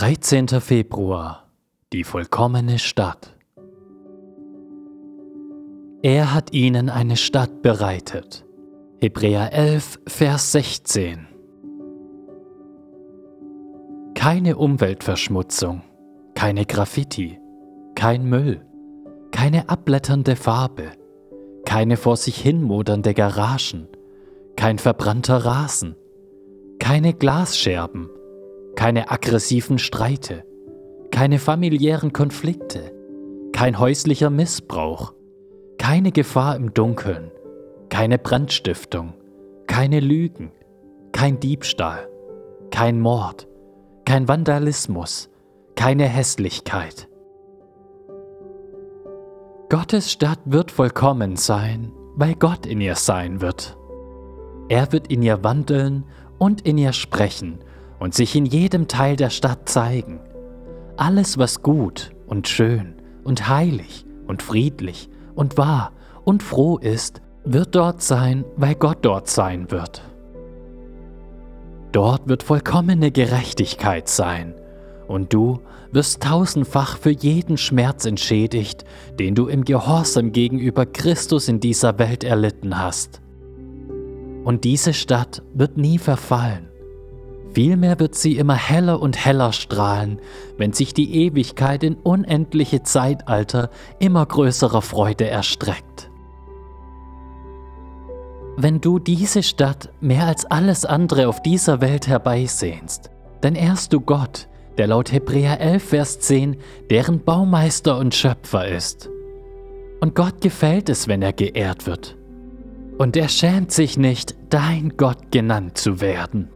13. Februar Die vollkommene Stadt Er hat ihnen eine Stadt bereitet. Hebräer 11, Vers 16 Keine Umweltverschmutzung, keine Graffiti, kein Müll, keine abblätternde Farbe, keine vor sich hin modernde Garagen, kein verbrannter Rasen, keine Glasscherben, keine aggressiven Streite, keine familiären Konflikte, kein häuslicher Missbrauch, keine Gefahr im Dunkeln, keine Brandstiftung, keine Lügen, kein Diebstahl, kein Mord, kein Vandalismus, keine Hässlichkeit. Gottes Stadt wird vollkommen sein, weil Gott in ihr sein wird. Er wird in ihr wandeln und in ihr sprechen und sich in jedem Teil der Stadt zeigen. Alles, was gut und schön und heilig und friedlich und wahr und froh ist, wird dort sein, weil Gott dort sein wird. Dort wird vollkommene Gerechtigkeit sein, und du wirst tausendfach für jeden Schmerz entschädigt, den du im Gehorsam gegenüber Christus in dieser Welt erlitten hast. Und diese Stadt wird nie verfallen. Vielmehr wird sie immer heller und heller strahlen, wenn sich die Ewigkeit in unendliche Zeitalter immer größerer Freude erstreckt. Wenn du diese Stadt mehr als alles andere auf dieser Welt herbeisehnst, dann ehrst du Gott, der laut Hebräer 11, Vers 10 deren Baumeister und Schöpfer ist. Und Gott gefällt es, wenn er geehrt wird. Und er schämt sich nicht, dein Gott genannt zu werden.